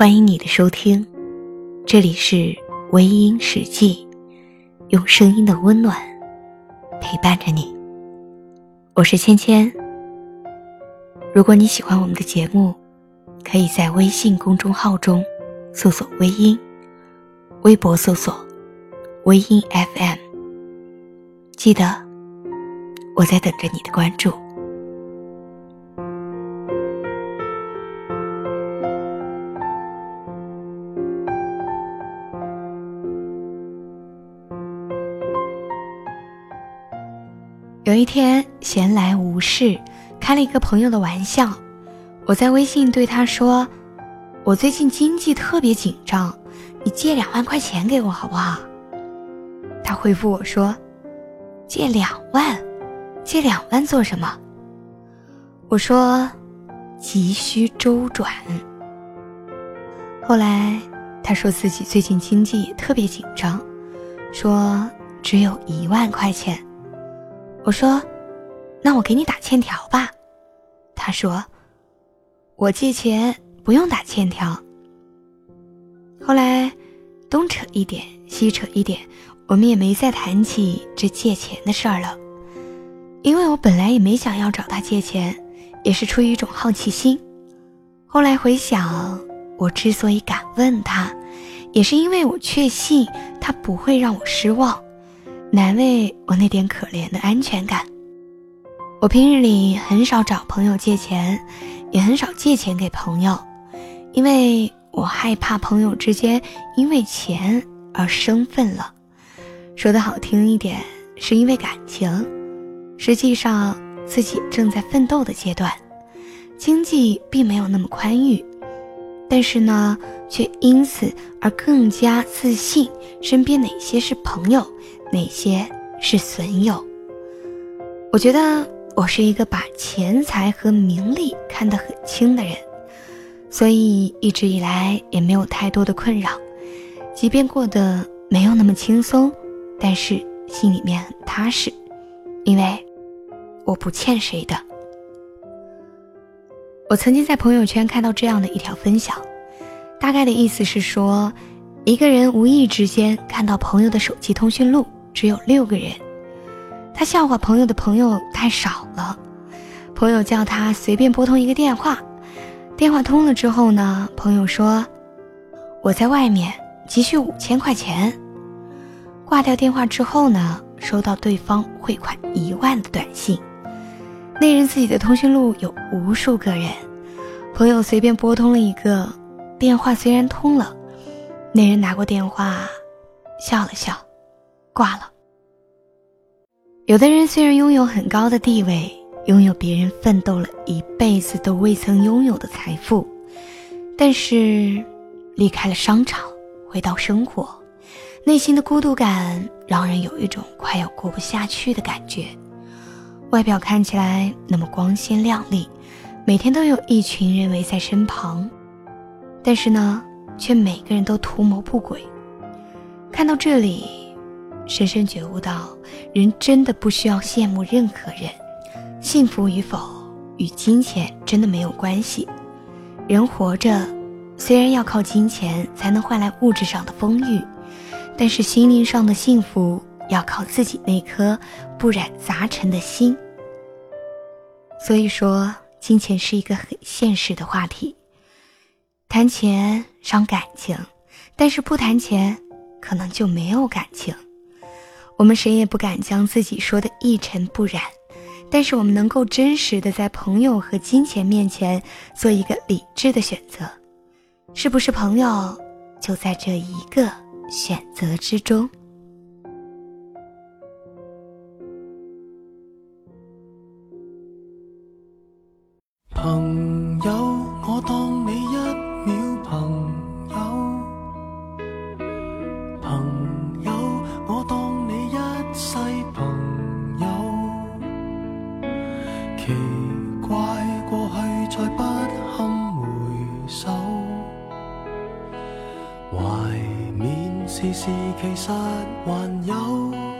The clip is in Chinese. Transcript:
欢迎你的收听，这里是微音史记，用声音的温暖陪伴着你。我是芊芊。如果你喜欢我们的节目，可以在微信公众号中搜索“微音”，微博搜索“微音 FM”。记得，我在等着你的关注。有一天闲来无事，开了一个朋友的玩笑。我在微信对他说：“我最近经济特别紧张，你借两万块钱给我好不好？”他回复我说：“借两万，借两万做什么？”我说：“急需周转。”后来他说自己最近经济也特别紧张，说只有一万块钱。我说：“那我给你打欠条吧。”他说：“我借钱不用打欠条。”后来东扯一点，西扯一点，我们也没再谈起这借钱的事儿了。因为我本来也没想要找他借钱，也是出于一种好奇心。后来回想，我之所以敢问他，也是因为我确信他不会让我失望。难为我那点可怜的安全感。我平日里很少找朋友借钱，也很少借钱给朋友，因为我害怕朋友之间因为钱而生分了。说的好听一点，是因为感情，实际上自己正在奋斗的阶段，经济并没有那么宽裕，但是呢，却因此而更加自信。身边哪些是朋友？哪些是损友？我觉得我是一个把钱财和名利看得很轻的人，所以一直以来也没有太多的困扰。即便过得没有那么轻松，但是心里面很踏实，因为我不欠谁的。我曾经在朋友圈看到这样的一条分享，大概的意思是说，一个人无意之间看到朋友的手机通讯录。只有六个人，他笑话朋友的朋友太少了。朋友叫他随便拨通一个电话，电话通了之后呢，朋友说：“我在外面急需五千块钱。”挂掉电话之后呢，收到对方汇款一万的短信。那人自己的通讯录有无数个人，朋友随便拨通了一个电话，虽然通了，那人拿过电话，笑了笑。挂了。有的人虽然拥有很高的地位，拥有别人奋斗了一辈子都未曾拥有的财富，但是离开了商场，回到生活，内心的孤独感让人有一种快要过不下去的感觉。外表看起来那么光鲜亮丽，每天都有一群人围在身旁，但是呢，却每个人都图谋不轨。看到这里。深深觉悟到，人真的不需要羡慕任何人，幸福与否与金钱真的没有关系。人活着，虽然要靠金钱才能换来物质上的丰裕，但是心灵上的幸福要靠自己那颗不染杂尘的心。所以说，金钱是一个很现实的话题。谈钱伤感情，但是不谈钱，可能就没有感情。我们谁也不敢将自己说的一尘不染，但是我们能够真实的在朋友和金钱面前做一个理智的选择，是不是朋友，就在这一个选择之中。怀缅时事其实还有